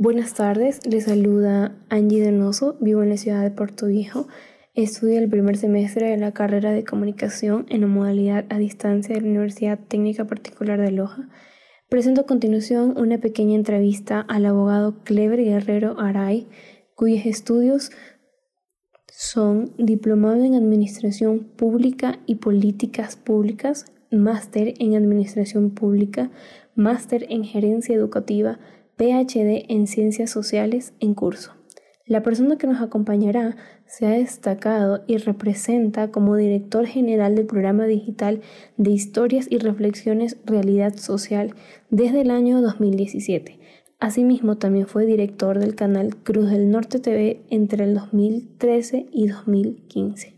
Buenas tardes, les saluda Angie Donoso, vivo en la ciudad de Puerto Viejo. Estudio el primer semestre de la carrera de comunicación en la modalidad a distancia de la Universidad Técnica Particular de Loja. Presento a continuación una pequeña entrevista al abogado Clever Guerrero Aray, cuyos estudios son diplomado en Administración Pública y Políticas Públicas, máster en Administración Pública, máster en Gerencia Educativa, PhD en Ciencias Sociales en curso. La persona que nos acompañará se ha destacado y representa como director general del programa digital de historias y reflexiones Realidad Social desde el año 2017. Asimismo, también fue director del canal Cruz del Norte TV entre el 2013 y 2015.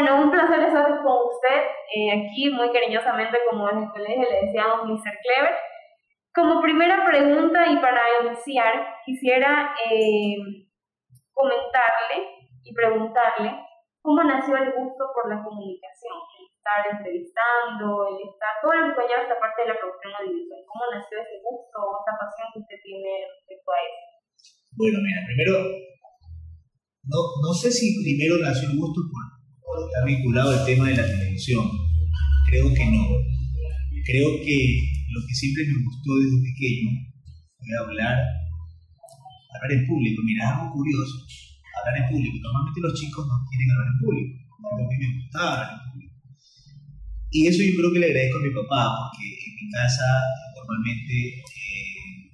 Bueno, un placer estar con usted eh, aquí, muy cariñosamente, como en el colegio le decíamos Mr. Clever. Como primera pregunta y para iniciar, quisiera eh, comentarle y preguntarle cómo nació el gusto por la comunicación, el estar entrevistando, el estar, todo lo que conlleva esta parte de la producción audiovisual. ¿Cómo nació ese gusto o esa pasión que usted tiene respecto a eso? Bueno, mira, primero, no, no sé si primero nació el gusto por está vinculado al tema de la televisión. Creo que no. Creo que lo que siempre me gustó desde pequeño fue hablar, hablar en público. Mira, es algo curioso. Hablar en público. Normalmente los chicos no quieren hablar en público. a mí me gustaba hablar en público. Y eso yo creo que le agradezco a mi papá, porque en mi casa normalmente eh,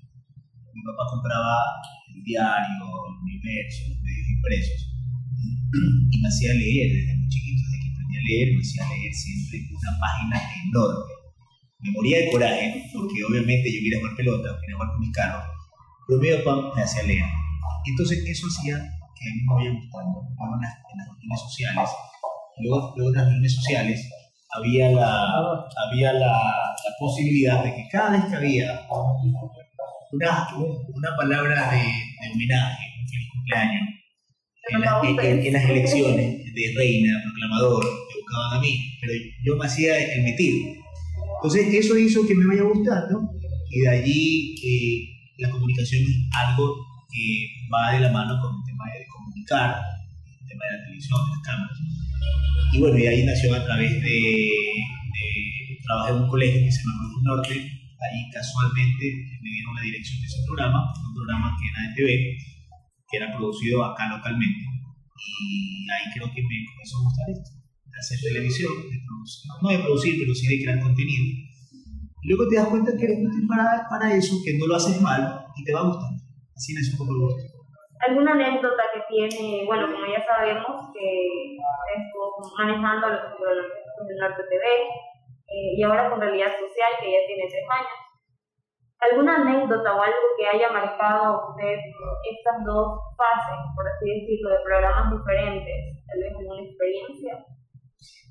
mi papá compraba el diario, el universo, los medios impresos, y me hacía leer desde leer, me hacía leer siempre una página enorme. Me moría de coraje, porque obviamente yo quería jugar pelota, quería jugar con mis carros, pero mi papá me hacía leer. Entonces eso hacía que a mí me vaya gustando. en las, en las reuniones sociales, luego, luego de las reuniones sociales, había la, había la, la, posibilidad de que cada vez que había una, una palabra de, de homenaje, un feliz cumpleaños, en, en, en, las elecciones de reina, proclamador, a mí, pero yo me hacía el metido. Entonces eso hizo que me vaya gustando y de allí que la comunicación es algo que va de la mano con el tema de comunicar, el tema de la televisión, de las cámaras. Y bueno, y ahí nació a través de, de trabajé en un colegio que se llama Cruz Norte, ahí casualmente me dieron la dirección de ese programa, un programa que era de TV, que era producido acá localmente. Y ahí creo que me comenzó a gustar esto hacer televisión, de producir, no de producir, pero sí de crear contenido. Y luego te das cuenta que eres útil para, para eso, que no lo haces mal y te va gustando. Así es un poco el gusto. ¿Alguna anécdota que tiene, bueno, como ya sabemos, que estuvo manejando los del Norte TV eh, y ahora con Realidad Social, que ya tiene tres años? ¿Alguna anécdota o algo que haya marcado usted estas dos fases, por así decirlo, de programas diferentes? Tal vez alguna experiencia.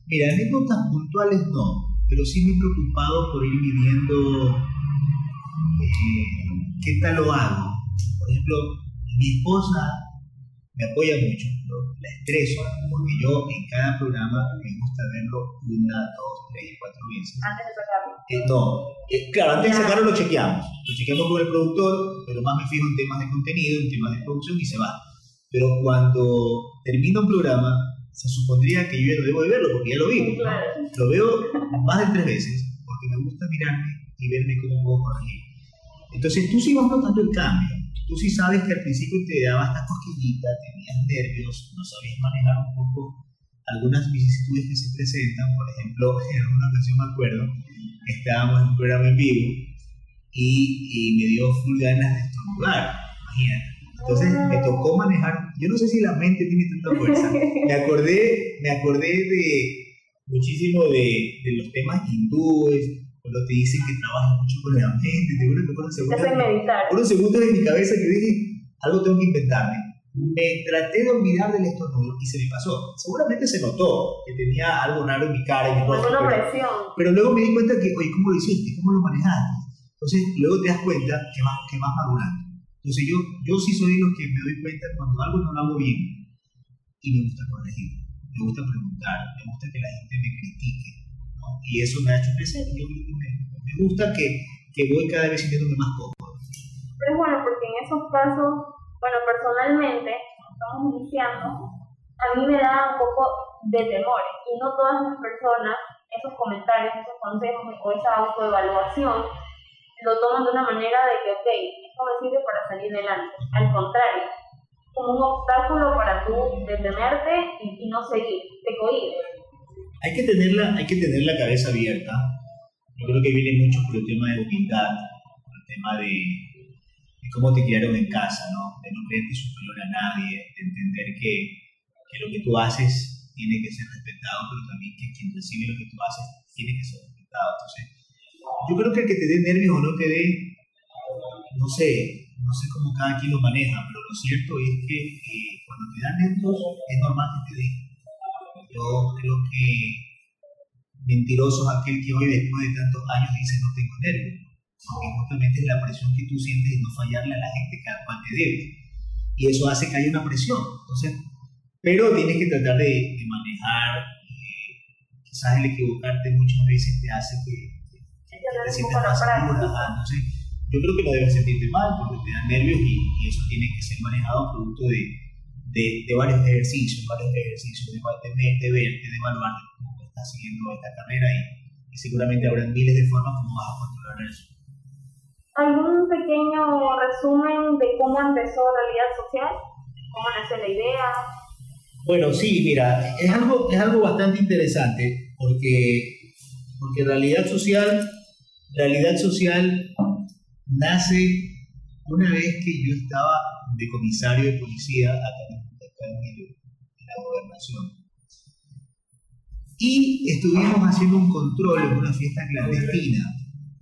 Mira, anécdotas puntuales no, pero sí me he preocupado por ir midiendo eh, qué tal lo hago. Por ejemplo, mi esposa me apoya mucho, pero la estreso, porque yo en cada programa me gusta verlo una, dos, tres, cuatro veces. ¿Antes de sacarlo? Eh, no, eh, claro, antes de sacarlo lo chequeamos. Lo chequeamos con el productor, pero más me fijo en temas de contenido, en temas de producción y se va. Pero cuando termina un programa, se supondría que yo ya no debo de verlo porque ya lo vi. Lo veo más de tres veces porque me gusta mirarme y verme cómo puedo corregir. Entonces tú sí vas notando el cambio. Tú sí sabes que al principio te daba esta cosquillita, tenías nervios, no sabías manejar un poco algunas vicisitudes que se presentan. Por ejemplo, en una ocasión me acuerdo, estábamos en un programa en vivo y, y me dio full ganas de estornudar, imagínate. Entonces me tocó manejar, yo no sé si la mente tiene tanta fuerza, me acordé, me acordé de muchísimo de, de los temas hindúes, cuando te dicen que trabajas mucho con la mente, te juro que fueron segundos, unos segundos en mi cabeza que dije, algo tengo que inventarme. Me traté de olvidar del estornudo y se me pasó. Seguramente se notó que tenía algo raro en mi cara y mi rostro. Pero, presión. pero luego me di cuenta que, oye, ¿cómo lo hiciste? ¿Cómo lo manejaste? Entonces, luego te das cuenta que vas, que vas madurando. Entonces, yo, yo sí soy de los que me doy cuenta cuando algo no lo hago bien y me gusta corregir, me gusta preguntar, me gusta que la gente me critique y eso me ha hecho crecer. Yo me, me gusta que, que, voy cada vez sintiéndome más cómodo. Pero es bueno, porque en esos casos, bueno, personalmente, estamos iniciando, a mí me da un poco de temor. Y no todas las personas, esos comentarios, esos consejos o esa autoevaluación, lo toman de una manera de que, ok, esto me sirve para salir adelante. Al contrario, como un obstáculo para tú detenerte y, y no seguir, te cohibes hay que tenerla, hay que tener la cabeza abierta. Yo creo que viene mucho por el tema de humildad, por el tema de, cómo te criaron en casa, ¿no? De no creerte superior a nadie, de entender que, que, lo que tú haces tiene que ser respetado, pero también que quien recibe lo que tú haces tiene que ser respetado. Entonces, yo creo que el que te dé nervios o no te dé, no sé, no sé cómo cada quien lo maneja, pero lo cierto es que eh, cuando te dan nervios es normal que te den yo creo que mentiroso es aquel que hoy, después de tantos años, dice no tengo nervios. Porque justamente es la presión que tú sientes de no fallarle a la gente que cual te debe. Y eso hace que haya una presión. Entonces, pero tienes que tratar de, manejar. Eh, quizás el equivocarte muchas veces te hace que, te sientas más segura. Entonces, yo creo que no debes sentirte mal porque te dan nervios y, y eso tiene que ser manejado producto de de, de varios ejercicios, varios ejercicios de, de, de verte, de evaluar cómo estás siguiendo esta carrera y, seguramente habrá miles de formas como vas a controlar eso. ¿Algún pequeño resumen de cómo empezó Realidad Social? ¿Cómo nace la idea? Bueno, sí, mira, es algo, es algo bastante interesante porque, porque Realidad Social, Realidad Social nace una vez que yo estaba de comisario de policía acá en, la gobernación. Y estuvimos haciendo un control en una fiesta clandestina,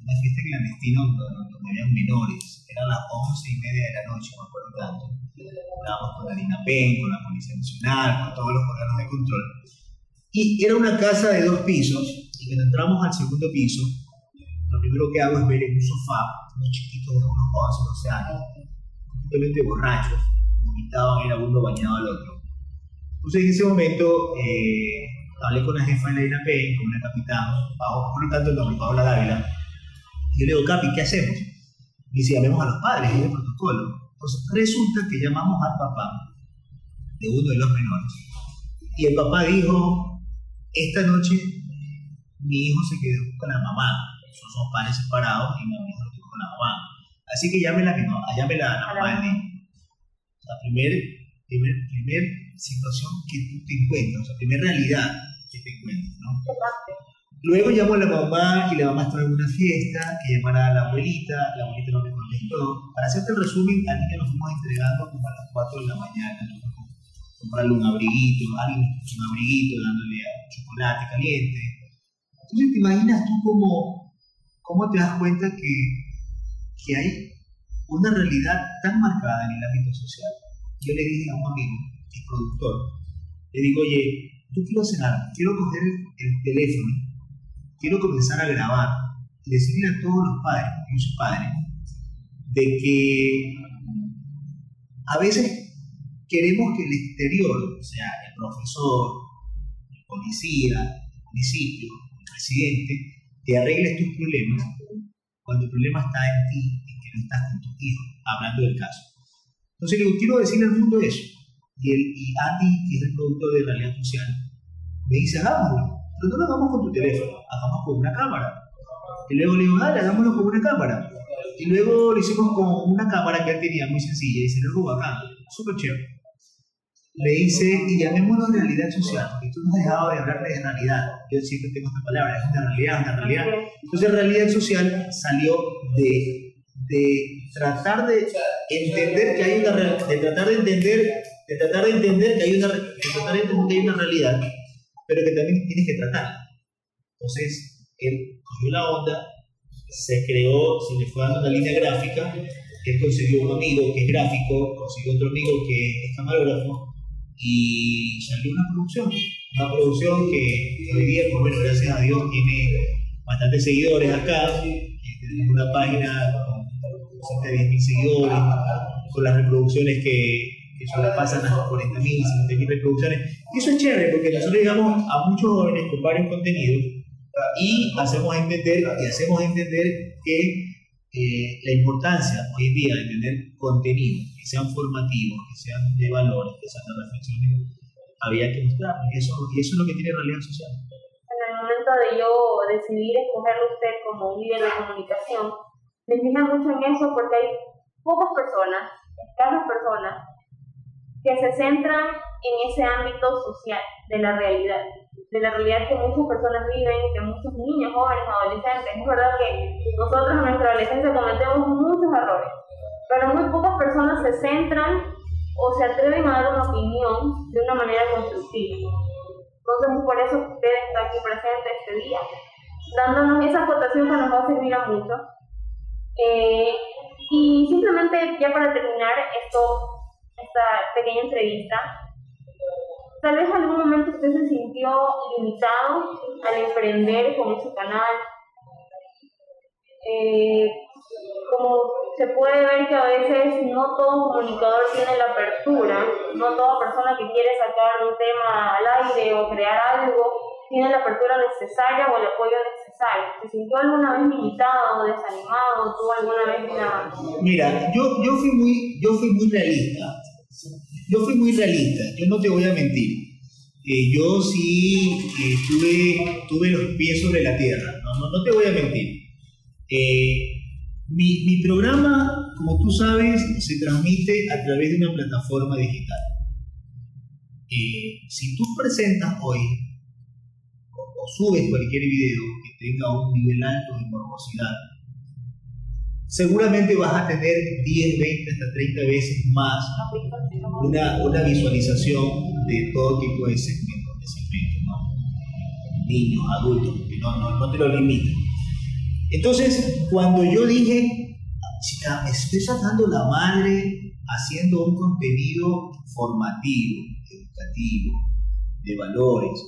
una fiesta clandestina donde, habían menores, eran las once y media de la noche, me acuerdo tanto. Estábamos con la DINAPEN, con la Policía Nacional, con todos los órganos de control. Y era una casa de dos pisos, y cuando entramos al segundo piso, lo primero que hago es ver en un sofá unos chiquitos de unos 11, 12 años, completamente borrachos, vomitaban era uno bañado al otro. Entonces en ese momento eh, hablé con la jefa de la INAP, con la capitán, bajo, por lo tanto el nombre, Paola Dávila, y yo le digo, Capi, ¿qué hacemos? Y dice, llamemos a los padres, es el protocolo. Entonces resulta que llamamos al papá de uno de los menores. Y el papá dijo, esta noche mi hijo se quedó con la mamá, son, padres separados y mi hijo lo quedó con la mamá. Así que llámela a mi mamá, llámela a la mamá de. La primera primer, primer situación que tú te encuentras, o sea, primera realidad que te encuentras, ¿no? Luego llamó a la mamá y la mamá estaba en una fiesta, que llamara a la abuelita, la abuelita no me contestó. Para hacerte el resumen, a que nos fuimos entregando como a las 4 de la mañana, ¿no? comprarle un abriguito, alguien un abriguito dándole chocolate caliente. Entonces te imaginas tú cómo, cómo te das cuenta que, que hay una realidad tan marcada en el ámbito social. Yo le dije a un amigo, el productor, le digo, oye, yo quiero cenar, quiero coger el, teléfono, quiero comenzar a grabar y decirle a todos los padres, yo soy padre, de que a veces queremos que el exterior, o sea, el profesor, el policía, el municipio, el presidente, te arregle tus problemas cuando el problema está en ti no estás con tus hijos, hablando del caso. Entonces le digo, quiero decirle al mundo eso. Y, el, y Andy, que es el productor de Realidad Social, me dice, hagámoslo. Pero no lo hagamos con tu teléfono, hagamos con una cámara. Y luego le digo, dale, hagámoslo con una cámara. y luego lo hicimos con una cámara que él tenía muy sencilla y se lo bacán, súper chévere. Le hice, y llamémoslo realidad social, porque tú no has dejado de hablar de realidad. Yo siempre tengo esta palabra, es una realidad, una realidad. Entonces, realidad social salió de, de tratar de entender que hay una de tratar de entender, de tratar de entender que hay una, de tratar de entender que hay una realidad, pero que también tienes que tratar. Entonces, él cogió la onda, se creó, se le fue dando una línea gráfica, él consiguió un amigo que es gráfico, consiguió otro amigo que es camarógrafo, y salió una producción, una producción que hoy día, pues bueno, gracias a Dios, tiene bastantes seguidores acá, una página con cerca de 10.000 seguidores, con las reproducciones que, que sobrepasan las 40.000, 50.000 reproducciones. Y eso es chévere porque nosotros llegamos a muchos jóvenes con varios contenidos y hacemos entender, y hacemos entender que eh, la importancia hoy en día de tener contenidos que sean formativos, que sean de valores, que sean de reflexiones, había que mostrar. Y eso, eso es lo que tiene realidad social. En el momento de yo decidir escogerlo usted como líder de comunicación, me fija mucho en eso porque hay pocas personas, escasas personas, que se centran en ese ámbito social de la realidad de la realidad que muchas personas viven, que muchos niños, jóvenes, adolescentes. Es verdad que nosotros en nuestra adolescencia cometemos muchos errores, pero muy pocas personas se centran o se atreven a dar una opinión de una manera constructiva. Entonces es por eso usted está aquí presente este día, dándonos esa acotación que nos va a servir a mucho. Eh, y simplemente ya para terminar esto, esta pequeña entrevista, Tal vez en algún momento usted se sintió limitado al emprender con ese canal. Eh, como se puede ver que a veces no todo comunicador tiene la apertura, no toda persona que quiere sacar un tema al aire o crear algo tiene la apertura necesaria o el apoyo necesario. ¿Se sintió alguna vez limitado, desanimado? ¿Tuvo alguna vez una...? Mira, yo, yo, fui muy, yo fui muy realista yo fui muy realista, yo no te voy a mentir. Eh, yo sí eh, tuve, tuve los pies sobre la tierra, no, no, te voy a mentir. Eh, mi, mi, programa, como tú sabes, se transmite a través de una plataforma digital. si tú presentas hoy o, subes cualquier video tenga un nivel alto de morbosidad, seguramente vas a tener 10, 20, hasta 30 veces más una, una visualización de todo tipo de segmentos, de segmentos ¿no? niños, adultos, que no, no, no te lo limitan. Entonces, cuando yo dije, chica, me estoy sacando la madre haciendo un contenido formativo, educativo, de valores,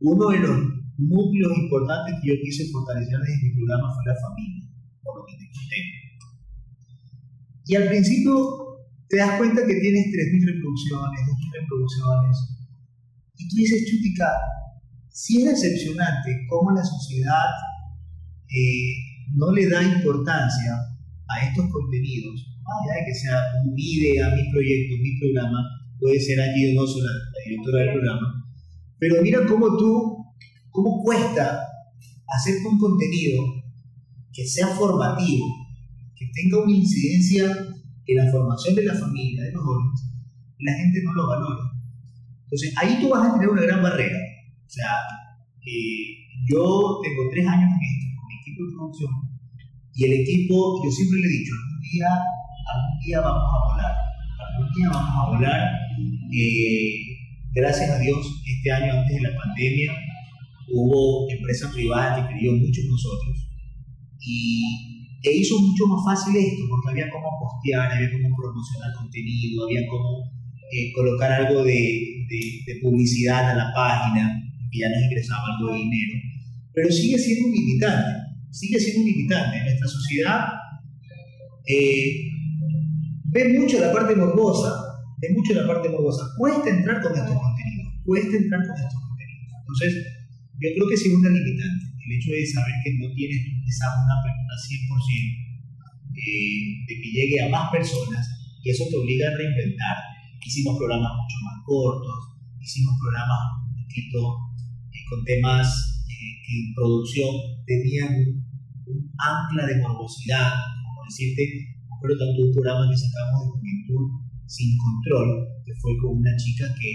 uno de los núcleos importantes que yo quise fortalecer desde mi programa fue la familia por lo que te conté. Y al principio te das cuenta que tienes 3.000 reproducciones, 2.000 reproducciones, y tú dices, chutica, si es decepcionante cómo la sociedad eh, no le da importancia a estos contenidos, más allá de que sea mi idea, mi proyecto, mi programa, puede ser allí no la, la directora del programa, pero mira cómo tú, cómo cuesta hacer un contenido que sea formativo, que tenga una incidencia en la formación de la familia, de los jóvenes, la gente no lo valora. Entonces, ahí tú vas a tener una gran barrera. O sea, eh, yo tengo tres años en esto, con mi equipo de producción, y el equipo, yo siempre le he dicho, algún día, algún día vamos a volar, algún día vamos a volar. Eh, gracias a Dios, este año antes de la pandemia, hubo empresas privadas que creyó mucho en nosotros y e hizo mucho más fácil esto, porque había como postear, había como promocionar contenido, había como eh, colocar algo de, de, publicidad a la página, que ya nos ingresaba algo de dinero. Pero sigue siendo un limitante, sigue siendo un limitante. Nuestra sociedad eh, ve mucho la parte morbosa, ve mucho la parte morbosa. Cuesta entrar con estos contenidos, cuesta entrar con estos contenidos. Entonces, yo creo que es una limitante el hecho de saber que no tienes esa una pregunta 100%, eh, de que llegue a más personas, y eso te obliga a reinventar. Hicimos programas mucho más cortos, hicimos programas un poquito eh, con temas eh, que en producción tenían un, ancla de morbosidad, como decirte, recuerdo tanto un programa que sacamos de juventud sin control, que fue con una chica que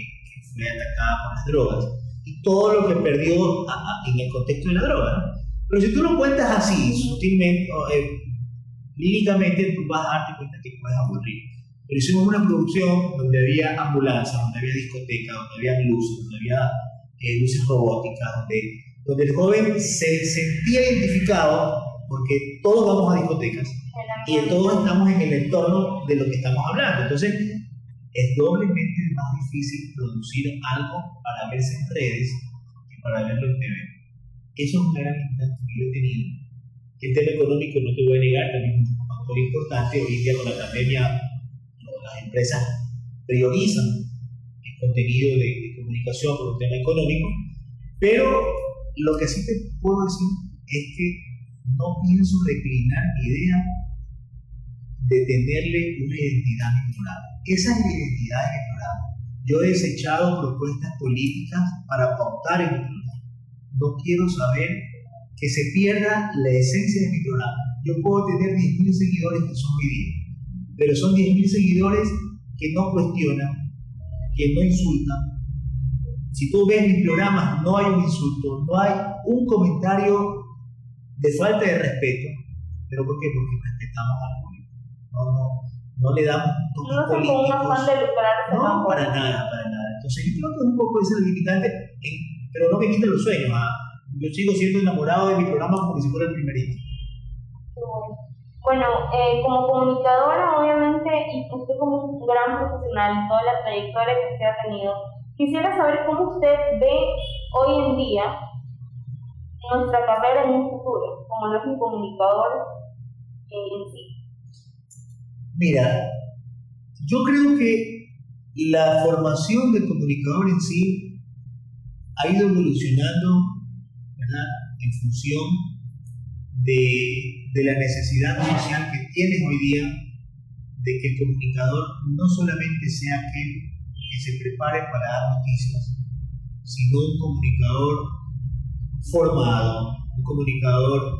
fue atacada por las drogas, y todo lo que perdió en el contexto de la droga. Pero si tú lo cuentas así, sutilmente, eh, líricamente, tú vas a darte cuenta que puedes aburrir. Pero hicimos una producción donde había ambulancia, donde había discoteca, donde había luces, donde había eh, luces robóticas, donde, donde el joven se sentía identificado porque todos vamos a discotecas y todos estamos en el entorno de lo que estamos hablando. Entonces, es doblemente más difícil producir algo para verse en redes que para verlo en TV. Eso es una gran que yo he tenido. El tema económico, no te voy a negar, también es un factor importante. Hoy en día con la pandemia las empresas priorizan el contenido de, comunicación por un tema económico, pero lo que sí te puedo decir es que no pienso declinar mi idea de tenerle una identidad a mi programa. Esa es mi identidad en el programa. Yo he desechado propuestas políticas para pautar en mi programa. No quiero saber que se pierda la esencia de mi programa. Yo puedo tener 10.000 seguidores que son mi día pero son 10.000 seguidores que no cuestionan, que no insultan. Si tú ves mis programas, no hay un insulto, no hay un comentario de falta de respeto. ¿Pero por qué? Porque respetamos No, no, no le toques no políticos. no, para nada, para nada. Entonces yo creo que un poco ese es el limitante, pero no me quita los sueños. ¿ah? Yo sigo siendo enamorado de mi programa como si fuera el primerito. Bueno, eh, como comunicadora, obviamente, y usted como un gran profesional, toda la trayectoria que usted ha tenido, quisiera saber cómo usted ve hoy en día nuestra carrera en un futuro, como no es un comunicador en sí. Mira, yo creo que la formación del comunicador en sí ha ido evolucionando ¿verdad? en función de de la necesidad social que tienes hoy día de que el comunicador no solamente sea aquel que se prepare para dar noticias, sino un comunicador formado, un comunicador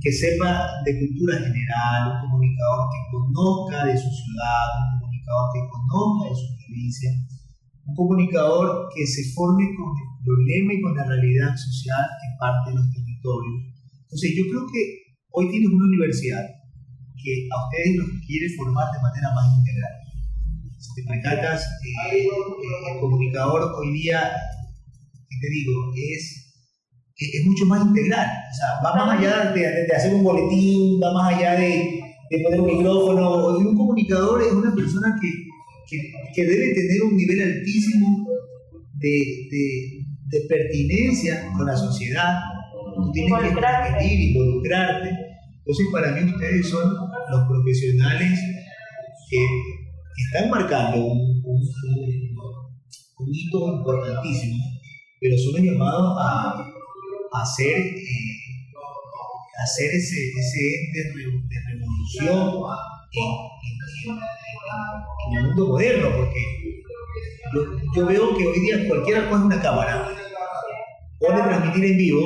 que sepa de cultura general, un comunicador que conozca de su ciudad, un comunicador que conozca de su provincia, un comunicador que se forme con el problema y con la realidad social que parte de los territorios. Entonces yo creo que Hoy tienes una universidad que a ustedes los quiere formar de manera más integral. Si te percatas, eh, el comunicador hoy día, ¿qué te digo? Es, es, mucho más integral. O sea, va más allá de, de, hacer un boletín, va más allá de, de poner un micrófono. Un comunicador es una persona que, que, que debe tener un nivel altísimo de, de pertinencia con la sociedad, tú tienes que transmitir, involucrarte. Entonces, para mí ustedes son los profesionales que, están marcando un, hito importantísimo, pero son llamados a hacer, eh, hacer ese, ese ente de revolución en, el mundo moderno, porque yo, veo que hoy día cualquiera coge una cámara, puede transmitir en vivo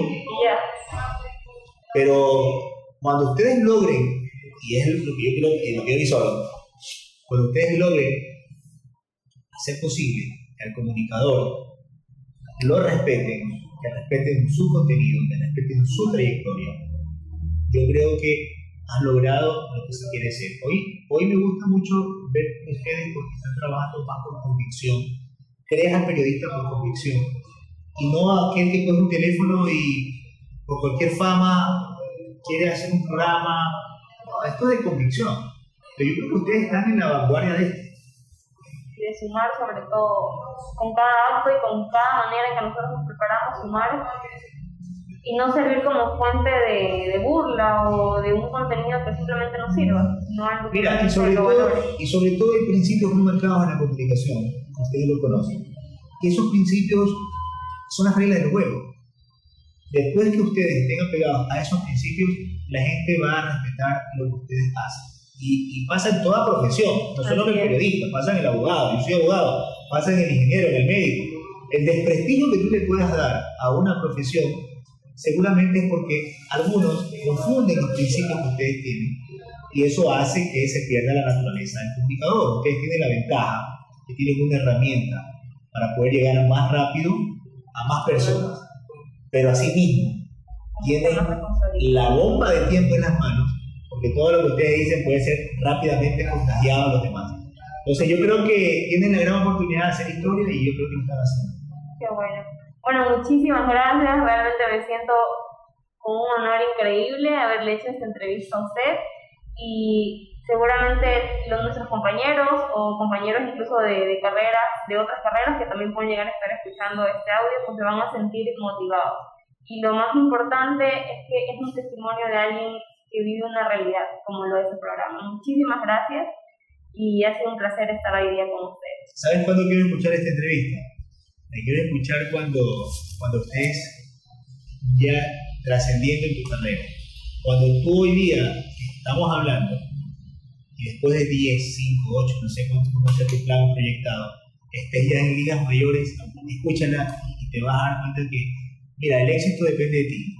pero cuando ustedes logren, y es lo que yo creo que lo que yo cuando ustedes logren hacer posible que el comunicador lo respeten, que respeten su contenido, que respeten su trayectoria, yo creo que han logrado lo que se quiere hacer. Hoy, hoy me gusta mucho ver ustedes porque están trabajando más por convicción. Creas al periodista por convicción y no a aquel que coge un teléfono y por cualquier fama quiere hacer un programa. esto es de convicción. Pero yo creo que ustedes están en la vanguardia de esto. De sumar sobre todo, con cada acto y con cada manera en que nosotros nos preparamos, sumar y no servir como fuente de, de, burla o de un contenido que simplemente no sirva. No Mira, y sobre, todo, y sobre todo hay principios muy marcados en la comunicación, ustedes lo conocen. Y esos principios son las reglas del juego. Después que ustedes estén apegados a esos principios, la gente va a respetar lo que ustedes hacen. Y, pasa en toda profesión, no solo en el periodista, pasa en el abogado, yo soy abogado, pasa en el ingeniero, en el médico. El desprestigio que tú le puedas dar a una profesión seguramente es porque algunos confunden los principios que ustedes tienen y eso hace que se pierda la naturaleza del comunicador. Ustedes tienen la ventaja que tienen una herramienta para poder llegar más rápido a más personas, pero así mismo tienen la bomba de tiempo en las manos, porque todo lo que ustedes dicen puede ser rápidamente contagiado a los demás. Entonces yo creo que tienen la gran oportunidad de hacer historia y yo creo que lo están haciendo. Qué bueno. Bueno, muchísimas gracias. Realmente me siento con un honor increíble haberle hecho esta entrevista a usted y seguramente los nuestros compañeros o compañeros incluso de, de carreras, de otras carreras que también pueden llegar a estar escuchando este audio, pues se van a sentir motivados. Y lo más importante es que es un testimonio de alguien que vive una realidad, como lo es el programa. Muchísimas gracias y ha sido un placer estar hoy día con ustedes. ¿Saben cuándo quiero escuchar esta entrevista? Me quiero escuchar cuando, cuando estés ya trascendiendo en tu carrera. Cuando tú hoy día estamos hablando, y después de 10, 5, 8, no sé cuánto cómo sea tu plan proyectado, estés ya en ligas mayores, escúchala y te vas a dar cuenta que, mira, el éxito depende de ti.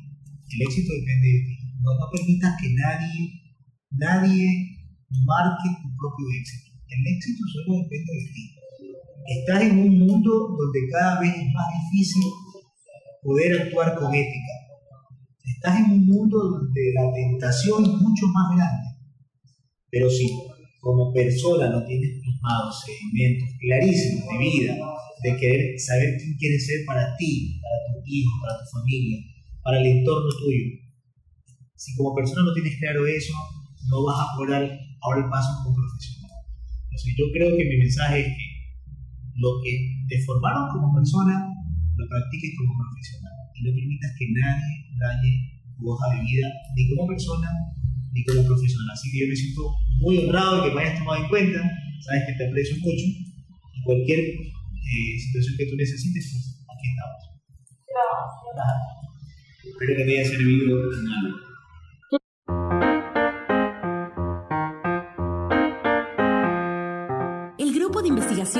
El éxito depende de ti. No, no permitas que nadie, nadie marque tu propio éxito. El éxito solo depende de ti. Estás en un mundo donde cada vez es más difícil poder actuar con ética. Estás en un mundo donde la tentación es mucho más grande. Pero si como persona no tienes plasmados sedimentos clarísimos de vida, de querer saber quién quieres ser para ti, para tus hijos, para tu familia, para el entorno tuyo, si como persona no tienes claro eso, no vas a poder dar ahora el paso como profesional. Entonces yo creo que mi mensaje es que lo que te formaron como persona, lo practiques como profesional y no permitas que nadie dañe tu hoja de vida, ni como persona, ni como profesional. Así que yo me siento muy honrado de que me hayas tomado en cuenta, sabes que te aprecio mucho y cualquier eh, situación que tú necesites, pues aquí estamos. Espero que te haya servido en algo.